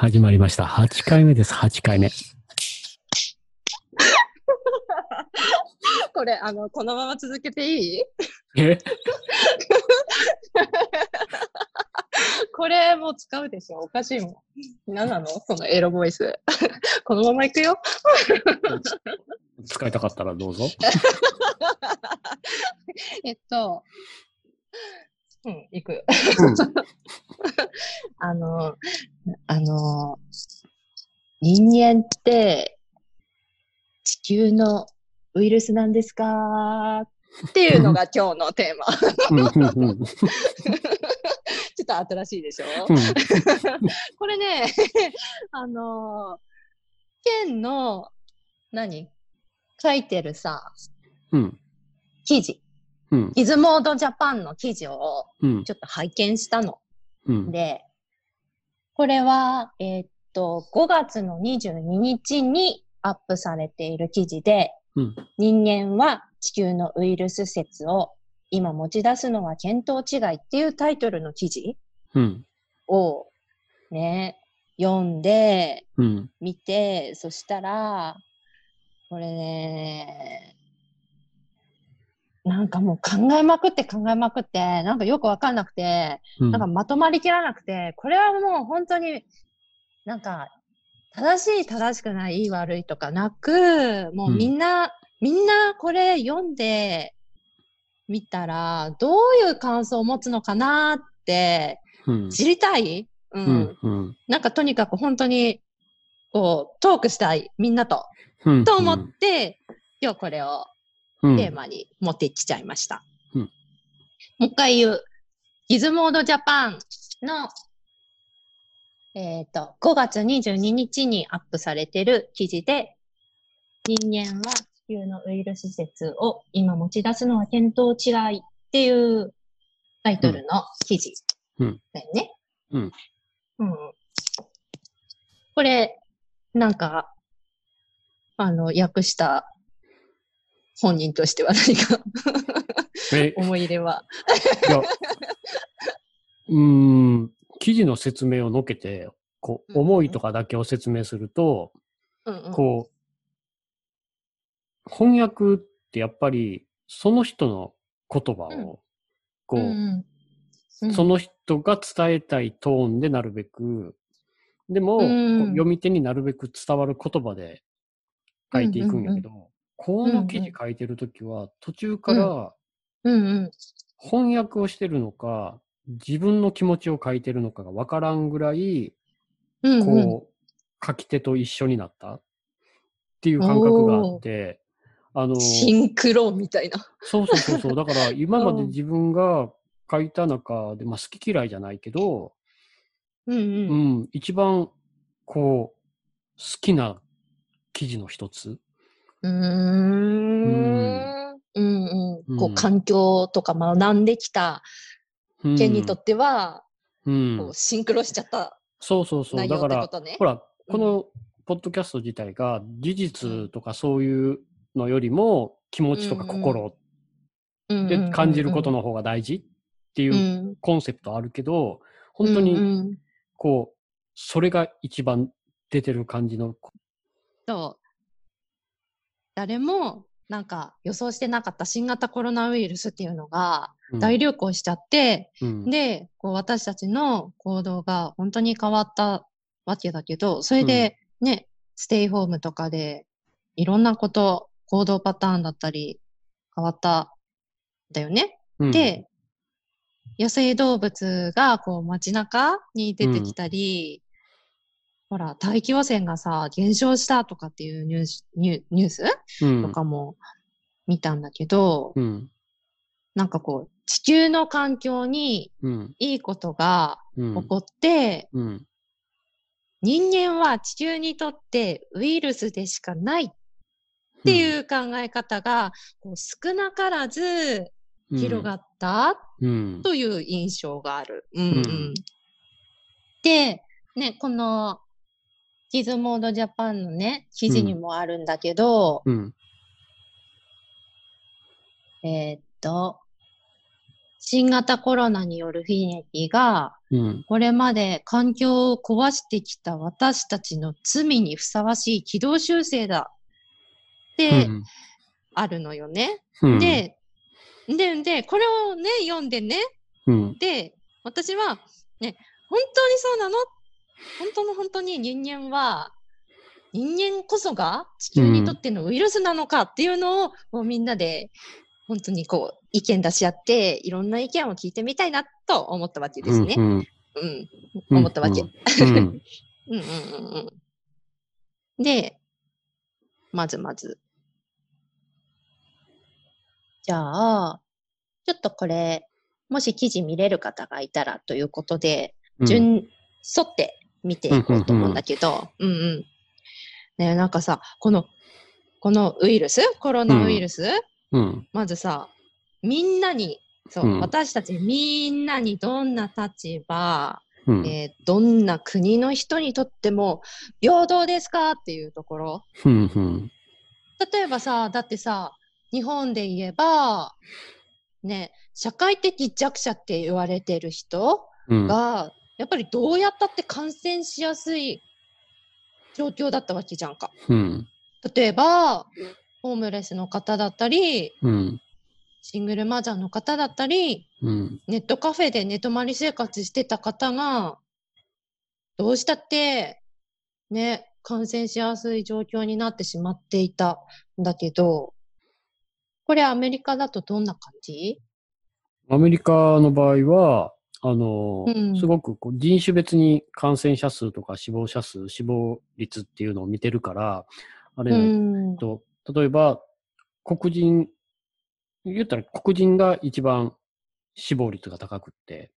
始まりました。8回目です、8回目。これ、あの、このまま続けていい？え？これもう使うでしょ？おかしいもん。何なの？そのエロボイス。このまま行くよ？使いたかったらどうぞ。えっと、うん、行く。あの、あの、人間って地球のウイルスなんですか？っていうのが今日のテーマ。うん。うん。うん。ちょっと新しいでしょうん。これね、あのー、県の、何書いてるさ、うん。記事。うん。ギズモードジャパンの記事をうん。ちょっと拝見したの。うん。で、これは、えーっと、5月の22日にアップされている記事で、うん。人間は地球のウイルス説を今持ち出すのは見当違いっていうタイトルの記事うん。をね、読んで、うん。見て、そしたら、これね、なんかもう考えまくって考えまくって、なんかよくわかんなくて、うん。なんかまとまりきらなくて、これはもう本当になんか正しい正しくないいい悪いとかなく、もうみんな、みんなこれ読んでみたら、どういう感想を持つのかなってうん。知りたい、う、うんんうん。なんかとにかく本当にこうトークしたい、みんなと。うんと思って、今日これをうんテーマに持ってきちゃいました。うんもう一回言う。ギズモードジャパンの、えっ、と、5月22日にアップされてる記事で、人間は地球のウイルス説を今持ち出すのは見当違いっていうタイトルの記事うんだよね。うん。うん。これ、なんか、あの、訳した本人としては何か。え、思い入れは。いや、うーん、記事の説明をのけて、こう、うん思いとかだけを説明すると、うんうん、こう、翻訳ってやっぱり、その人の言葉うん。を、こう、うんうん。うん。その人が伝えたいトーンでなるべく、でも、読み手になるべく伝わる言葉で書いていくんやけど、この記事書いてるときは、途中から。翻訳をしてるのか、自分の気持ちを書いてるのかがわからんぐらい、こう、書き手と一緒になったっていう感覚があって、あの、シンクロみたいな。そうそうそうそう。だから 今まで自分が書いた中で、まあ好き嫌いじゃないけど、うんう。うんん、一番こう、好きな記事の一つ。うーん。うんうん。こうんう、環境とか学んできたうん、県にとっては、うんこう、シンクロしちゃったそうそうそう。だから。ほら、このポッドキャスト自体が事実とかそういうのよりも気持ちとか心で感じることの方が大事っていううんコンセプトあるけど、本当うんにうんこう、それが一番出てる感じの。そう。誰も、なんか予想してなかった新型コロナウイルスっていうのがうん。大流行しちゃって、うん。で、こう私たちの行動が本当に変わったわけだけど、それでね、ステイホームとかでいろんなこと、行動パターンだったり変わったんだよね。うん。で、野生動物がこう街中に出てきたり、ほら、大気汚染がさ、減少したとかっていうニュース、ニュース？うん。とかも見たんだけど、うん。なんかこう、地球の環境にうん。いいことがうん。起こって、うん。人間は地球にとってウイルスでしかないっていう考え方が、こう少なからず広がったうん。という印象がある。うんうん。うん。で、ね、このギズモードジャパンのね、記事にもあるんだけど、うんえーっと、新型コロナによる悲劇が、うん、これまで環境を壊してきた私たちの罪にふさわしい軌道修正だって、あるのよね。うん、で、で、で、これをね、読んでね、うん、で、私は、ね、本当にそうなの本当の本当に人間は、人間こそが地球にとってのウイルスなのかっていうのを、もうみんなで本当にこう意見出し合っていろんな意見を聞いてみたいなと思ったわけですね。うん、うん、思ったわけ。うんうんうんうん、で、まずまず。じゃあ、ちょっとこれ、もし記事見れる方がいたらということで、順、沿って見ていこうと思うんだけど、うんうん。ねなんかさ、この、このウイルス、コロナウイルス、うん、まずさ、みんなに、そう、うん、私たちみんなにどんな立場、うん、えー、どんな国の人にとっても平等ですかっていうところ。うんうん、例えばさ、だってさ、日本で言えば、ね、社会的弱者って言われてる人が、うん、やっぱりどうやったって感染しやすい状況だったわけじゃんか。うん、例えば、ホームレスの方だったり、うん、シングルマザーの方だったり、うん、ネットカフェで寝泊まり生活してた方が、どうしたって、ね、感染しやすい状況になってしまっていたんだけど、これアメリカだとどんな感じ？アメリカの場合は、あの、うん、すごくこう人種別に感染者数とか死亡者数、死亡率っていうのを見てるから、あれ、うん、と例えば、黒人、言ったら黒人が一番死亡率が高くって、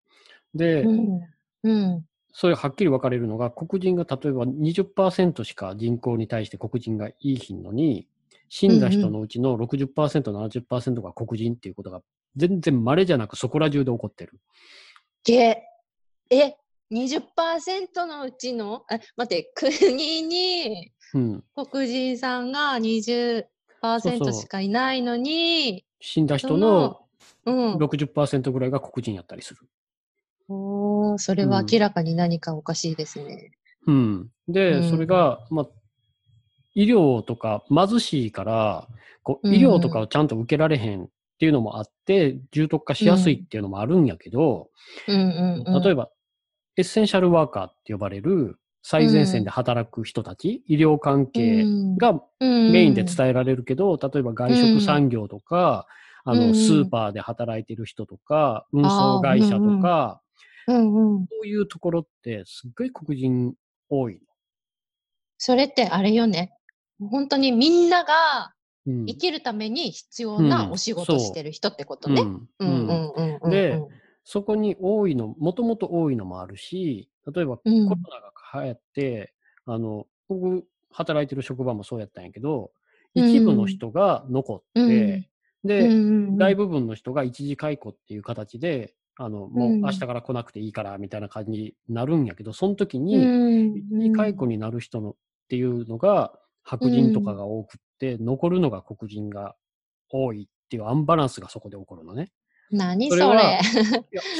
で、うん。うん、それはっきり分かれるのが、黒人が例えば20%しか人口に対して黒人がいいひんのに、死んだ人のうちの60%、70%が黒人っていうことが全然稀じゃなくそこら中で起こってる。げえ、20%のうちの、あ待って、国に黒人さんが20%しかいないのに、死んだ人の60%ぐらいが黒人やったりする。おおそれは明らかに何かおかしいですね。うん。で、うん、それが、まあ、医療とか貧しいから、こう医療とかをちゃんと受けられへんっていうのもあって、重篤化しやすいっていうのもあるんやけど、例えば、エッセンシャルワーカーって呼ばれる最前線で働く人たち、医療関係がメインで伝えられるけど、例えば外食産業とか、あの、スーパーで働いてる人とか、運送会社とか、そういうところってすっごい黒人多いの。それってあれよね。本当にみんなが生きるために必要なお仕事してる人ってことね。で、そこに多いの、もともと多いのもあるし、例えばコロナが流行って、あの、僕、働いてる職場もそうやったんやけど、一部の人が残って、で、大部分の人が一時解雇っていう形で、あの、もう明日から来なくていいから、みたいな感じになるんやけど、その時に、一時解雇になる人のっていうのが、白人とかが多くっ残るのが黒人が多いっていうアンバランスがそこで起こるのね。何それそれ。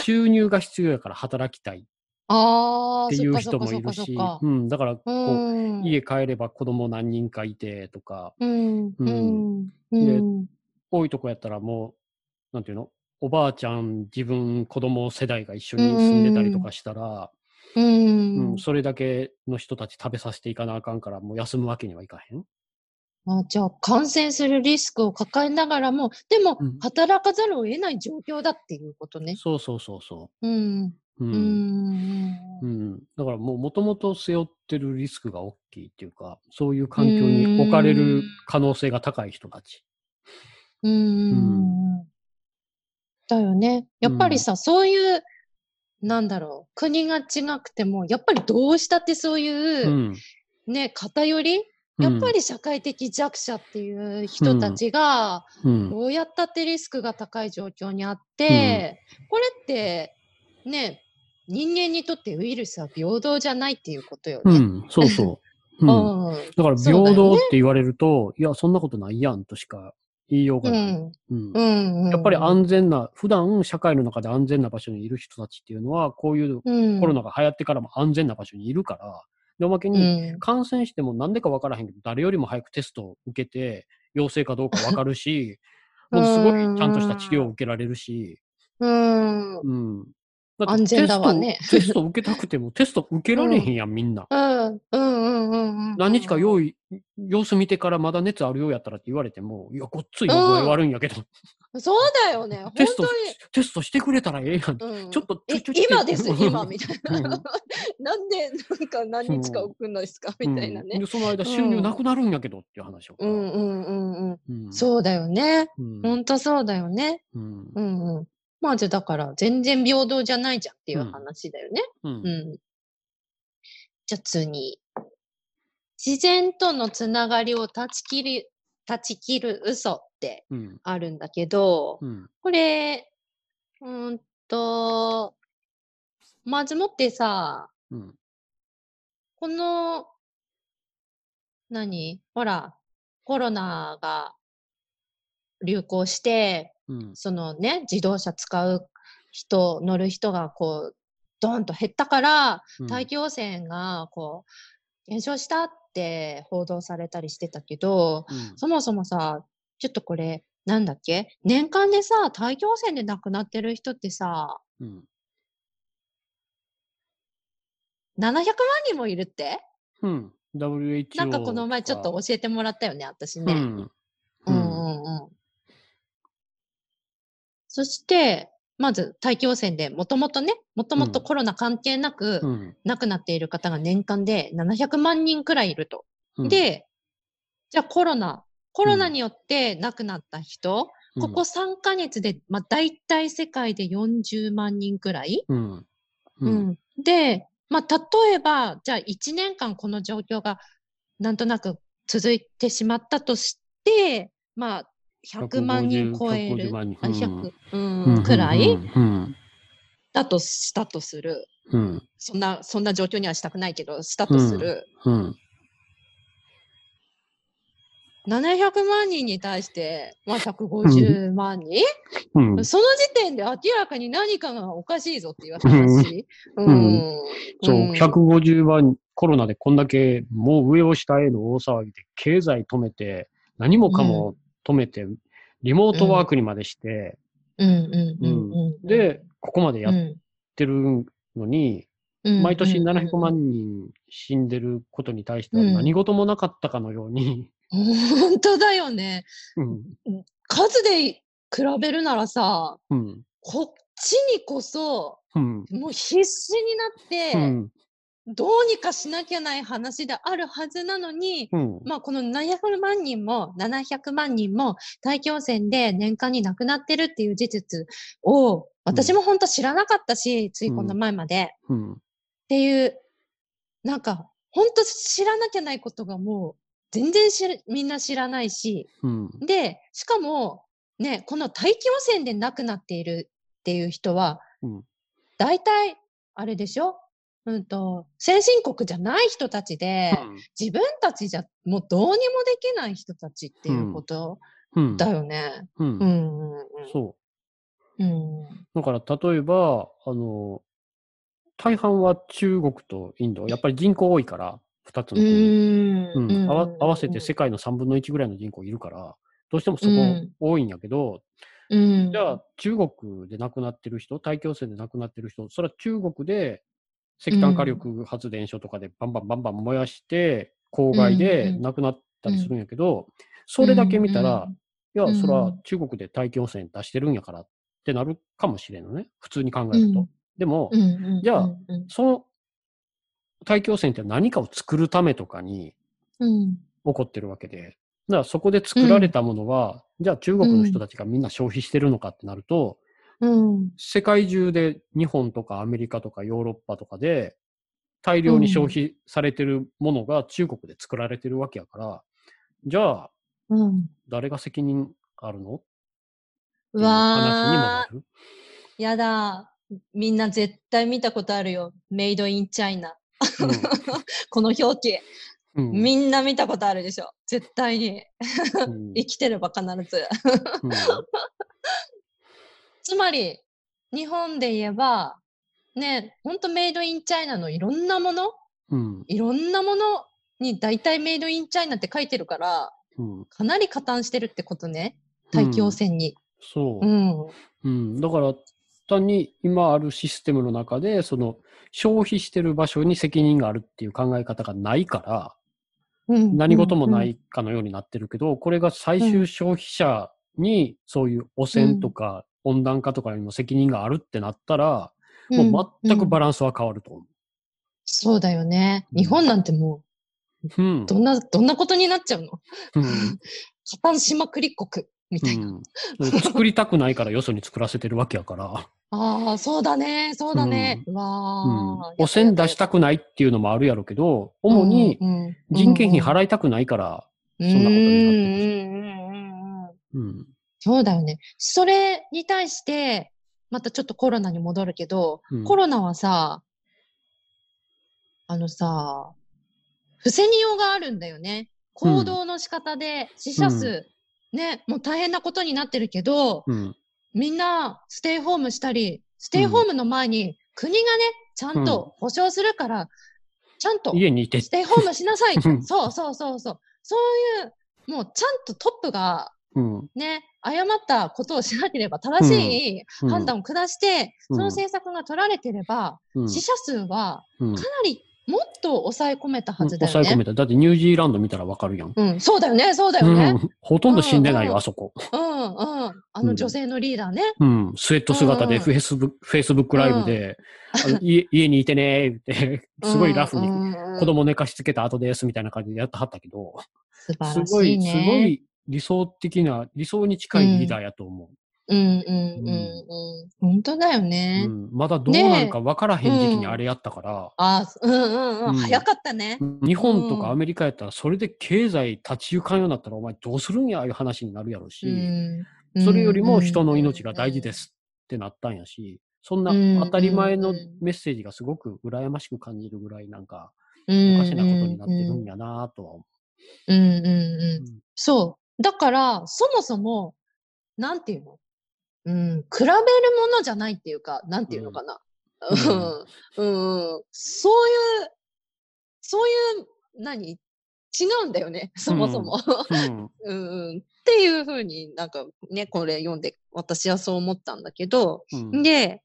収入が必要やから働きたい。っていう人もいるし、うん、だからこう、家帰れば子供何人かいてとか、うんで多いとこやったらもう、なんていうの？おばあちゃん、自分、子供世代が一緒に住んでたりとかしたら、うん、うん、それだけの人たち食べさせていかなあかんから、もう休むわけにはいかへん。あじゃあ、感染するリスクを抱えながらも、でも、働かざるを得ない状況だっていうことね。そうそうそうそう。うん。うん。うん。だからもう、もともと背負ってるリスクが大きいっていうか、そういう環境に置かれる可能性が高い人たち。うん。うんだよね。やっぱりさ、そういうなんだろう、国が違くても、やっぱりどうしたってそういう、うん、ね、偏りやっぱり社会的弱者っていう人たちが、どうやったってリスクが高い状況にあって、うん、これって、ね、人間にとってウイルスは平等じゃないっていうことよね。うん、そうそう。うん、だから平等って言われると、ね、いや、そんなことないやんとしか言いようがない。うん。やっぱり安全な、普段社会の中で安全な場所にいる人たちっていうのは、こういうコロナが流行ってからも安全な場所にいるから、で、おまけに感染してもなんでかわからへんけど、誰よりも早くテストを受けて、陽性かどうかわかるし、ものすごいちゃんとした治療を受けられるし、うん。うん。安全だわね。テスト受けたくてもテスト受けられへんやん、みんな。うん。うんうんうん何日か用意、様子見てからまだ熱あるようやったらって言われても、いや、ごっつい覚え悪いんやけど。そうだよね。テスト、テストしてくれたらええやん。うん、ちょっと、今です、今、みたいな。なんで、なんか何日か置くんですか、みたいなね。で、その間収入なくなるんやけどっていう話を。うんうんうんうん。そうだよね。ほんとそうだよね。うんうん。まあじゃだから全然平等じゃないじゃんっていう話だよね。うん。じゃあ次。自然とのつながりを断ち切る、断ち切る嘘ってあるんだけど、うん、これ、うんと、まずもってさ、うん、この、何？ほら、コロナが流行して、うん、そのね、自動車使う人、乗る人がこう、ドーンと減ったから、大気汚染がこう、減少したって報道されたりしてたけど、うん、そもそもさ、ちょっとこれ、なんだっけ？年間でさ、大気汚染で亡くなってる人ってさ、うん、700万人もいるって？うん。WHO。なんかこの前ちょっと教えてもらったよね、私ね。うん。うんうんうん。そして、まず大気汚染でもともとね、もともとコロナ関係なく、亡くなっている方が年間で700万人くらいいると。うん、で、じゃあコロナ、コロナによって亡くなった人、うん、ここ3ヶ月で、まあ大体世界で40万人くらい。うん。うん、で、まあ例えば、じゃあ1年間この状況がなんとなく続いてしまったとして、まあ100万人超える、100、うん、くらい、だとしたとする、うん、そんな、そんな状況にはしたくないけど、したとする。うん、700万人に対して、まあ、150万人、うん、その時点で明らかに何かがおかしいぞっていう話。うん、そう、150万、コロナでこんだけもう上を下への大騒ぎで経済止めて、何もかも止めて、リモートワークにまでして、で、ここまでやってるのに、毎年700万人死んでることに対しては何事もなかったかのように。本当だよね。うん、数で比べるならさ、うん、こっちにこそ、うん、もう必死になって、どうにかしなきゃない話であるはずなのに、うん、まあこの700万人も、700万人も大気汚染で年間に亡くなってるっていう事実を、私も本当知らなかったし、うん、ついこの前まで、うん、っていう、なんか本当知らなきゃないことがもう全然みんな知らないし、で、しかもね、この大気汚染で亡くなっているっていう人は、大体、あれでしょ？うんと、先進国じゃない人たちで、うん、自分たちじゃもうどうにもできない人たちっていうことだよね。うん。うん。うん、そう。うん。だから例えば、あの、大半は中国とインド、やっぱり人口多いから、二つの国。うん。合わせて世界の3分の1ぐらいの人口いるから、どうしてもそこ多いんやけど、うん、じゃあ中国で亡くなってる人、大気汚染で亡くなってる人、それは中国で石炭火力発電所とかでバンバンバンバン燃やして、公害で亡くなったりするんやけど、それだけ見たら、いや、それは中国で大気汚染出してるんやからってなるかもしれんのね。普通に考えると。でも、じゃあ、その大気汚染って何かを作るためとかに起こってるわけで、だからそこで作られたものは、じゃあ中国の人たちがみんな消費してるのかってなると、うん、世界中で日本とかアメリカとかヨーロッパとかで大量に消費されてるものが中国で作られてるわけやから、じゃあ、うん、誰が責任あるの？うわー。やだ。みんな絶対見たことあるよ。メイドインチャイナ。この表記。うん。みんな見たことあるでしょ。絶対に。生きてれば必ず。つまり、日本で言えば、ね、ほんとメイドインチャイナのいろんなもの、うん、いろんなものに大体メイドインチャイナって書いてるから、うん、かなり加担してるってことね。大気汚染に。そう。うん。うん。だから、単に今あるシステムの中で、その消費してる場所に責任があるっていう考え方がないから、うん、何事もないかのようになってるけど、これが最終消費者にそういう汚染とか温暖化とかにも責任があるってなったら、もう全くバランスは変わると思う。そうだよね。日本なんてもう、うん、どんな、どんなことになっちゃうの、うん、加担しまくり国みたいな、うん、作りたくないからよそに作らせてるわけやから。ああ、そうだね、そうだね。うん、わあ、汚染出したくないっていうのもあるやろうけど、主に人件費払いたくないから、そんなことになってる。うん。そうだよね。それに対して、またちょっとコロナに戻るけど、うん、コロナはさ、あのさ、防ぎようがあるんだよね。行動の仕方で死者数、うん、ね、もう大変なことになってるけど、うん、みんなステイホームしたり、ステイホームの前に国がね、ちゃんと保証するから、ちゃんと家にいてステイホームしなさい。そうそうそうそう。そういう、もうちゃんとトップがね、誤ったことをしなければ正しい判断を下して、その政策が取られてれば、死者数はかなりもっと抑え込めたはずだよね。抑え込めた。だってニュージーランド見たらわかるやん。うん、そうだよね、そうだよね。ほとんど死んでないよ、あそこ。うん、うん。あの女性のリーダーね。うん、スウェット姿でフェイスブック、フェイスブックライブで、家家にいてねーって、すごいラフに子供寝かしつけた後ですみたいな感じでやってはったけど、素晴らしい、ね、すごい、すごい理想的な、理想に近いリーダーやと思う。うんうんうんうん。本当だよね。うん、まだどうなるか分からへん時期にあれやったから。あうんうんうん。早かったね。日本とかアメリカやったら、それで経済立ち行かんようになったら、お前どうするんやいう話になるやろし、それよりも人の命が大事ですってなったんやし、そんな当たり前のメッセージがすごく羨ましく感じるぐらいなんか、おかしなことになってるんやなとは思う。うんうんうん。そう。だから、そもそも、なんていうの？うん、比べるものじゃないっていうか、なんていうのかな？うん、うん、そういう、そういう、何？違うんだよね、そもそも。うん、うん、っていうふうになんかね、これ読んで、私はそう思ったんだけど、うん、で、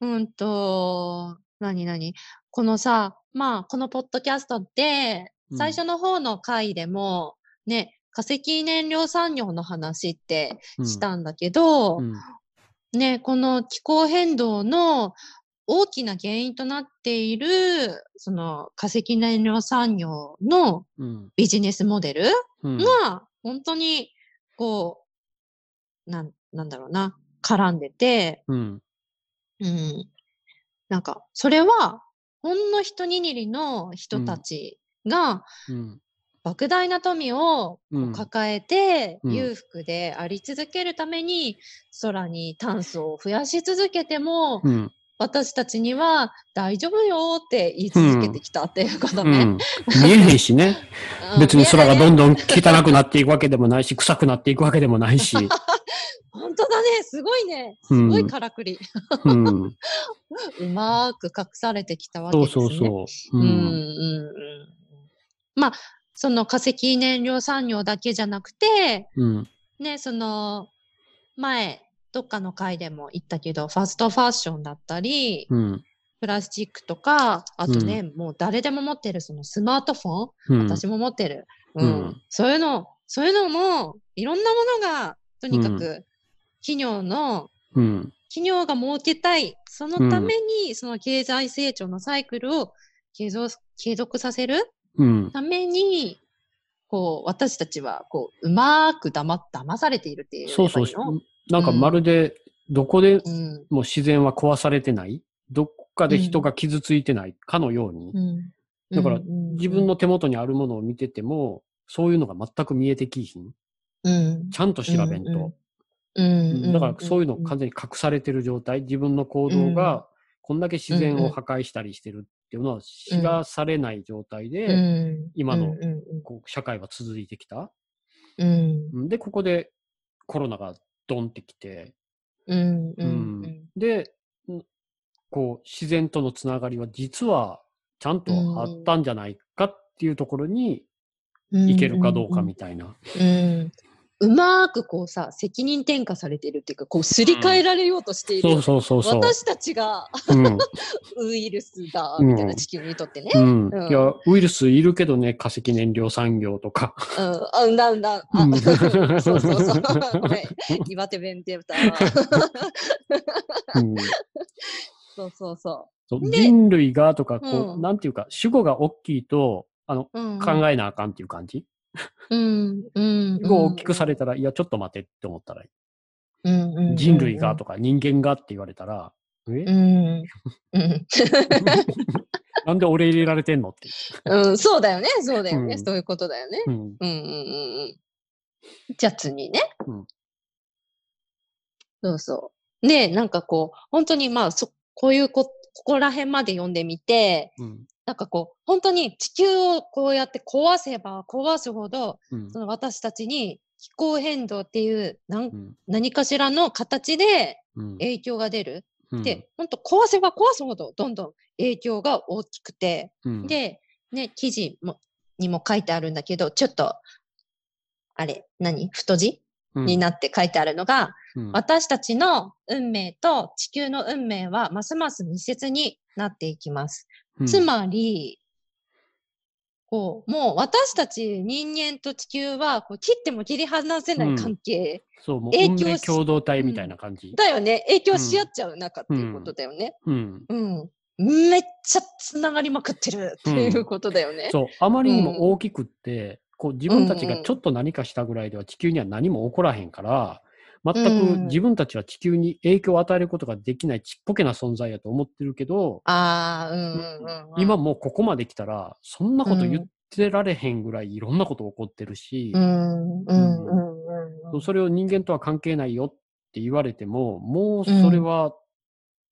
うんと、何何？このさ、まあ、このポッドキャストって、最初の方の回でも、ね、化石燃料産業の話ってしたんだけど、うん。うん、ね、この気候変動の大きな原因となっている、その化石燃料産業のビジネスモデルが、本当に、こう、なん、なんだろうな、絡んでて、うん。うん。なんか、それは、ほんの一握りの人たちが、うん、莫大な富を抱えて、裕福であり続けるために、空に炭素を増やし続けても、私たちには大丈夫よって言い続けてきたっていうことね。うんうん、見えへんしね。別に空がどんどん汚くなっていくわけでもないし、臭くなっていくわけでもないし。本当だね。すごいね。すごいからくり。うん、うまく隠されてきたわけですね。そうそうそう。うん、うん、うん。まあ、その化石燃料産業だけじゃなくて、うん、ね、その、前、どっかの回でも言ったけど、ファストファッションだったり、うん、プラスチックとか、あとね、うん、もう誰でも持ってるそのスマートフォン、私も持ってる。うん。そういうの、そういうのも、いろんなものが、とにかく、企業の、企業が儲けたい。そのために、その経済成長のサイクルを継続継続させるために、こう、私たちは、こう、うまくだま、騙されているっていう。そうそう。なんかまるで、どこでも自然は壊されてない、うん、どっかで人が傷ついてない？かのように。うん、だから、自分の手元にあるものを見てても、そういうのが全く見えてきひん。うん、ちゃんと調べんと。だからそういうの完全に隠されてる状態、自分の行動がこんだけ自然を破壊したりしてるっっていうのは知らされない状態で、うん。今のこう社会は続いてきた。うん。うん。で、ここでコロナがドンってきて、うんうんで、んこう、自然とのつながりは実はちゃんとあったんじゃないかっていうところにうん。いけるかどうかみたいな。うんうまーくこうさ責任転嫁されてるっていうかこうすり替えられようとしている、そうそうそうそう。私たちがうん ウイルスだうんみたいな地球にとってね。うんうんいや、ウイルスいるけどね、化石燃料産業とか。うん、あ、うんだうんだ。あ、うん そうそうそう。ごめん。岩手弁って言った。うんそうそうそそうで人類がとか、こう、うんなんていうか、主語が大きいと、あの、考えなあかんっていう感じ？うん、うん。大きくされたら、いや、ちょっと待てって思ったら、うん、うん。人類がとか人間がって言われたら、え、うん。うん。なんで俺入れられてんのって。うん、そうだよね。そうだよね。うんそういうことだよね。うん。うん、うん、うん。うんじゃあ次ね。うんそうそう。で、なんかこう、本当にまあ、そ、こういうこ、ここら辺まで読んでみて、うん。なんかこう、本当に地球をこうやって壊せば壊すほど、うん。その私たちに気候変動っていうなんうん。何かしらの形でうん。影響が出る。うん。で、本当壊せば壊すほどどんどん影響が大きくて、うん。で、ね、記事もにも書いてあるんだけど、ちょっと、あれ、何？太字？うん。になって書いてあるのが、うん。私たちの運命と地球の運命はますます密接になっていきます。うんつまり、こう、もう私たち人間と地球はこう切っても切り離せない関係そう、もう影響共同体みたいな感じ。だよね。影響し合っちゃう中っていうことだよね。うん。うん。めっちゃつながりまくってるっていうことだよね。そう、あまりにも大きくって、こう自分たちうんうんがちょっと何かしたぐらいでは地球には何も起こらへんから、全うんく自分たちは地球に影響を与えることができないちっぽけな存在やと思ってるけど、ああ、うんうんうんうん。今もうここまで来たら、そんなこと言ってられへんぐらいいろんなこと起こってるしう、んうんうんうんうん。それを人間とは関係ないよって言われても、もうそれは、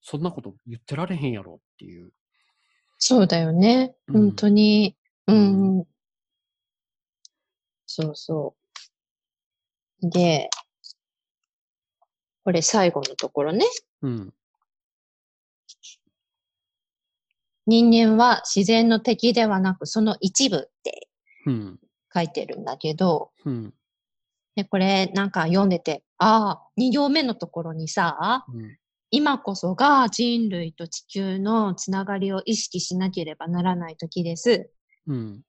そんなこと言ってられへんやろっていう。そうだよね。うん本当に。ううんん。そうそう。で、これ最後のところね。うん。人間は自然の敵ではなくその一部ってうん。書いてるんだけど、うん。でこれなんか読んでて、ああ、2行目のところにさ、うん。今こそが人類と地球のつながりを意識しなければならない時です。うん。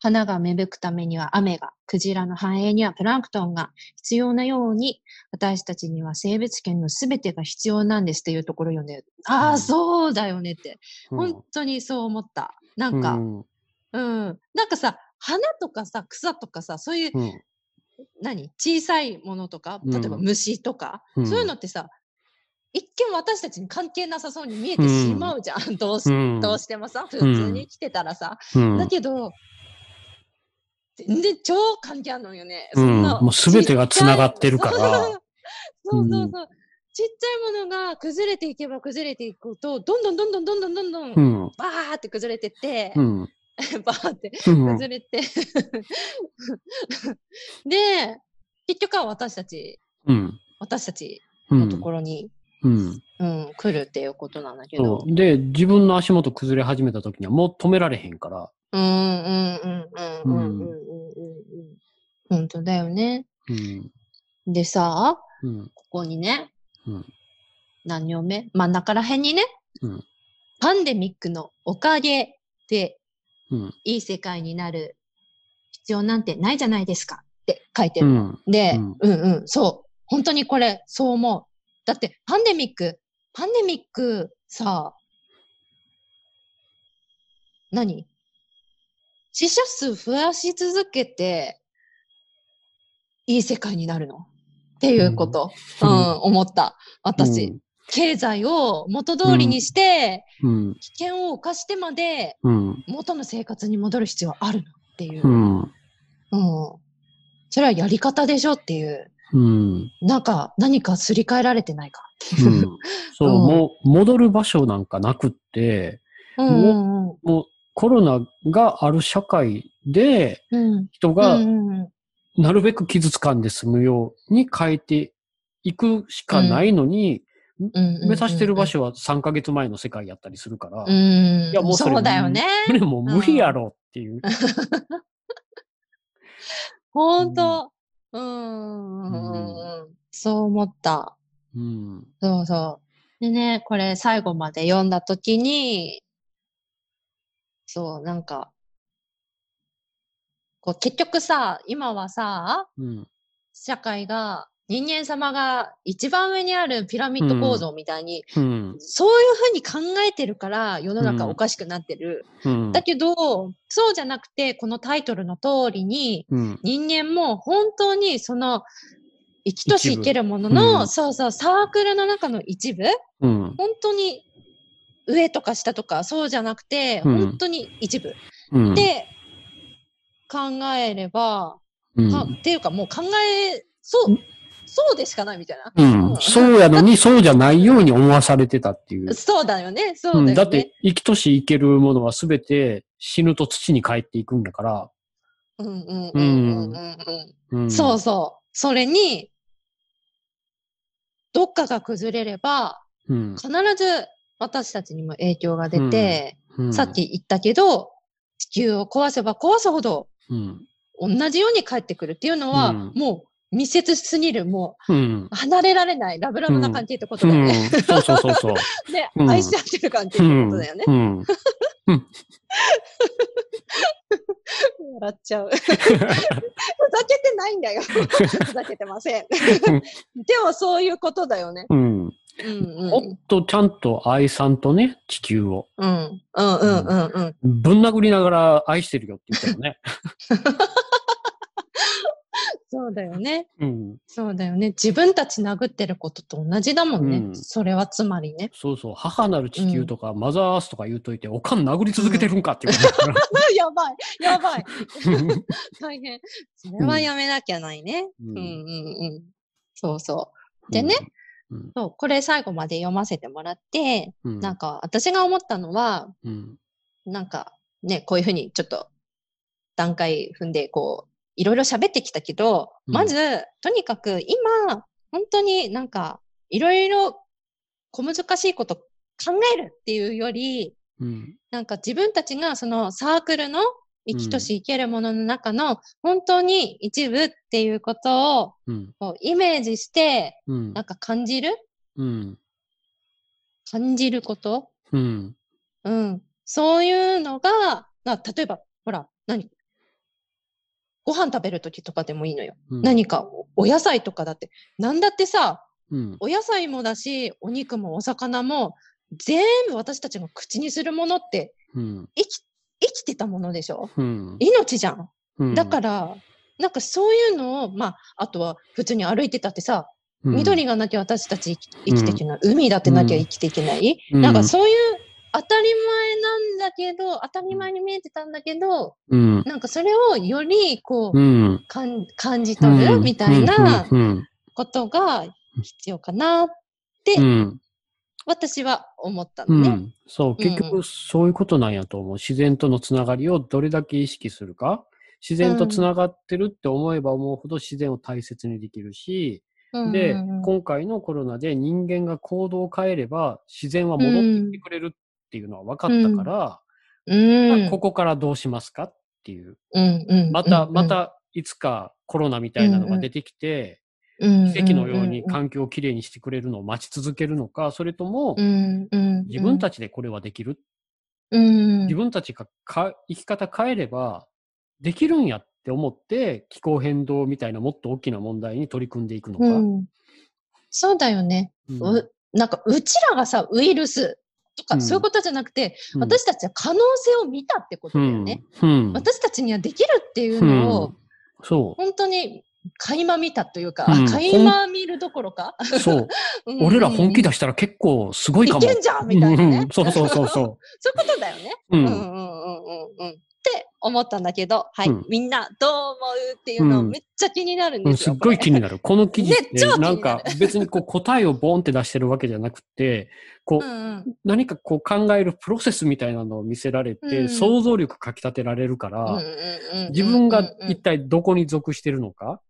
花が芽吹くためには雨が、クジラの繁栄にはプランクトンが必要なように、私たちには生物圏のすべてが必要なんですっていうところを読んで、ああ、うん。そうだよねって、うん。本当にそう思った。なんか、うん。うん、なんかさ、花とかさ、草とかさ、そういう、うん。何？小さいものとか、うん。例えば虫とか、うん。そういうのってさ、一見私たちに関係なさそうに見えてしまうじゃん。どうしうん。どうしてもさ、普通に生きてたらさ。うん。だけど、全然超関係あるのよね。うんもう全てが繋がってるからそうそうそううんちっちゃいものが崩れていけば崩れていくと、どんどんどんどんどんどんどんどん、うん。バーって崩れてって、うん。バーってうん。崩れて で、結局は私たち、うん。私たちうんのところに、うん。うん、来るっていうことなんだけそど。う。で、自分の足元崩れ始めた時にはもう止められへんから。うんうんうんうんうんうんうんうんうん。本当だよね。うん。でさ、うん。ここにね、うん何行目？真ん中ら辺にね、うんパンデミックのおかげでうん。いい世界になる必要なんてないじゃないですかって書いてる。うん。で、うんうん、うんそう。本当にこれ、そう思う。だって、パンデミック、パンデミックさ、何？死者数増やし続けて、いい世界になるの？っていうこと、う、うんん思った。私、経済を元通りにして、うん。危険を冒してまでうん。元の生活に戻る必要あるの？っていう。ううん。ん。それはやり方でしょっていう。うん。なんか、何かすり替えられてないかっていう。うん。そう、うんもう戻る場所なんかなくって、うんうんうんもうコロナがある社会で、うん人がなるべく傷つかんで済むように変えていくしかないのに、目指してる場所は3ヶ月前の世界やったりするから、うん。いやもうそれそうだよね。それもう無理やろっていう。ほん と。うんうんうんうん。そう思った。うん。そうそう。でね、これ最後まで読んだときに、そう、なんか、こう結局さ、今はさ、うん。社会が、人間様が一番上にあるピラミッド構造みたいに、うん。そういうふうに考えてるから世の中うんおかしくなってる。うん。だけど、そうじゃなくて、このタイトルの通りに、うん。人間も本当にその生きとし生けるものの、うんそうそう、サークルの中の一部、うん。本当に上とか下とかそうじゃなくて、うん本当に一部。うん。で、考えれば、うんかっていうかもう考え、そう、そうでしかないみたいな。うん。そうやのに、そうじゃないように思わされてたっていう。そうだよね、そうだよね。うん、だって、生きとし生けるものはすべて死ぬと土に帰っていくんだから。うんうんうんうんうんそうそう。それに、どっかが崩れれば、うん。必ず私たちにも影響が出て、うん。さっき言ったけど、地球を壊せば壊すほどうん。同じように帰ってくるっていうのは、うんもう密接すぎる、もうんう。離れられないラブラブな関係ってことうだよね。ん。そうそうそうそう。で、うん愛し合ってる関係ってうん。ことだよね。うん。笑っちゃう。ふざけてないんだよ。ふざけてません。でもそういうことだよね。うん。うんもっとちゃんと愛さんとね、地球を。うん。うんうんうんうんうん。ぶん殴りながら愛してるよって言ったらね。そうだよね。うん。そうだよね。自分たち殴ってることと同じだもんね。うんそれはつまりね。そうそう。母なる地球とか、マザーアースとか言うといて、おかん殴り続けてるんかっていう。やばい、やばい。大変。それはやめなきゃないね。ううんんうんうん。そうそう。でね、うん。そう、これ最後まで読ませてもらって、うん。なんか私が思ったのは、うん。なんかね、こういうふうにちょっと段階踏んで、こう、いろいろ喋ってきたけど、うんまず、とにかく今、本当になんか、いろいろ小難しいこと考えるっていうより、うん。なんか自分たちがそのサークルの生きとし生けるものの中の本当に一部っていうことをうん。こうイメージして、うんなん。か感じる？うん。感じること？うん。うん。そういうのが、な例えば、ほら、何？ご飯食べるときとかでもいいのよ。うん。何かおお野菜とかだって。なんだってさ、うん。お野菜もだし、お肉もお魚も、全部私たちが口にするものってうん。生き、生きてたものでしょ？うん。命じゃん。うんだから、なんかそういうのを、まあ、あとは普通に歩いてたってさ、緑がなきゃ私たち生きていけない、海だってなきゃ生きていけない、うんなんかそういう当たり前なんだけど、当たり前に見えてたんだけど、うん。なんかそれをよりこう、うん。感じ取るみたいなうん。ことが必要かなってうん。私は思ったうのね。ん。そう、結局そういうことなんやと思う。自然とのつながりをどれだけ意識するか。自然とつながってるって思えば思うほど自然を大切にできるし、うんでうんうん、今回のコロナで人間が行動を変えれば自然は戻ってきてくれるっていうのは分かったから、うんまあここからどうしますかっていう。うんうんまた、うんまたいつかコロナみたいなのが出てきて、うん奇跡のように環境をきれいにしてくれるのを待ち続けるのか、それとも自分たちでこれはできる？うん。自分たちがか生き方変えればできるんやって思って気候変動みたいなもっと大きな問題に取り組んでいくのか？うん。そうだよね。うん。うなんか、うちらがさ、ウイルスとか、うん。そういうことじゃなくて、うん。私たちは可能性を見たってことだよね。私たちにはできるっていうのを、そ本当に垣間見たというか、うん垣間見るどころか？う。そう。うん俺ら本気出したら結構すごいかも。いけんじゃんみたいなねうんそうそうそうそ そういうことだよね。う。う。うんうんんうんうんうん。って思ったんだけど、はい、うん、みんなどう思うっていうのめっちゃ気になるんですよ。うん、すっごい気になる。この記事ってなんか別にこう答えをボンって出してるわけじゃなくて、こう、うんうん、何かこう考えるプロセスみたいなのを見せられて、うん、想像力かき立てられるから、自分が一体どこに属してるのか、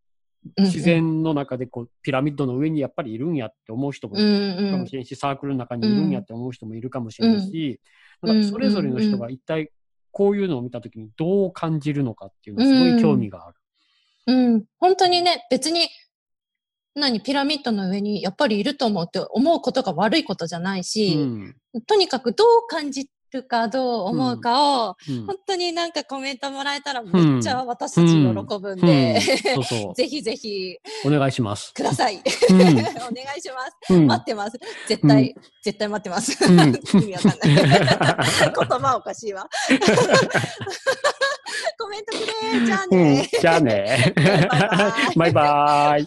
自然の中でこうピラミッドの上にやっぱりいるんやって思う人もいるかもしれんし、サークルの中にいるんやって思う人もいるかもしれんし、なんかそれぞれの人が一体こういうのを見たときにどう感じるのかっていうのはすごい興味がある。うん、うん、本当にね、別に何、ピラミッドの上にやっぱりいると思うって思うことが悪いことじゃないし、うん、とにかくどう感じるかどう思うかを、うん、本当になんかコメントもらえたらめっちゃ私たち喜ぶんで、ぜひぜひお願いします。ください。お願いします。待ってます。絶対、絶対待ってます。意味わかんない。言葉おかしいわ。コメントくれじゃあね。じゃあね。バイバイ。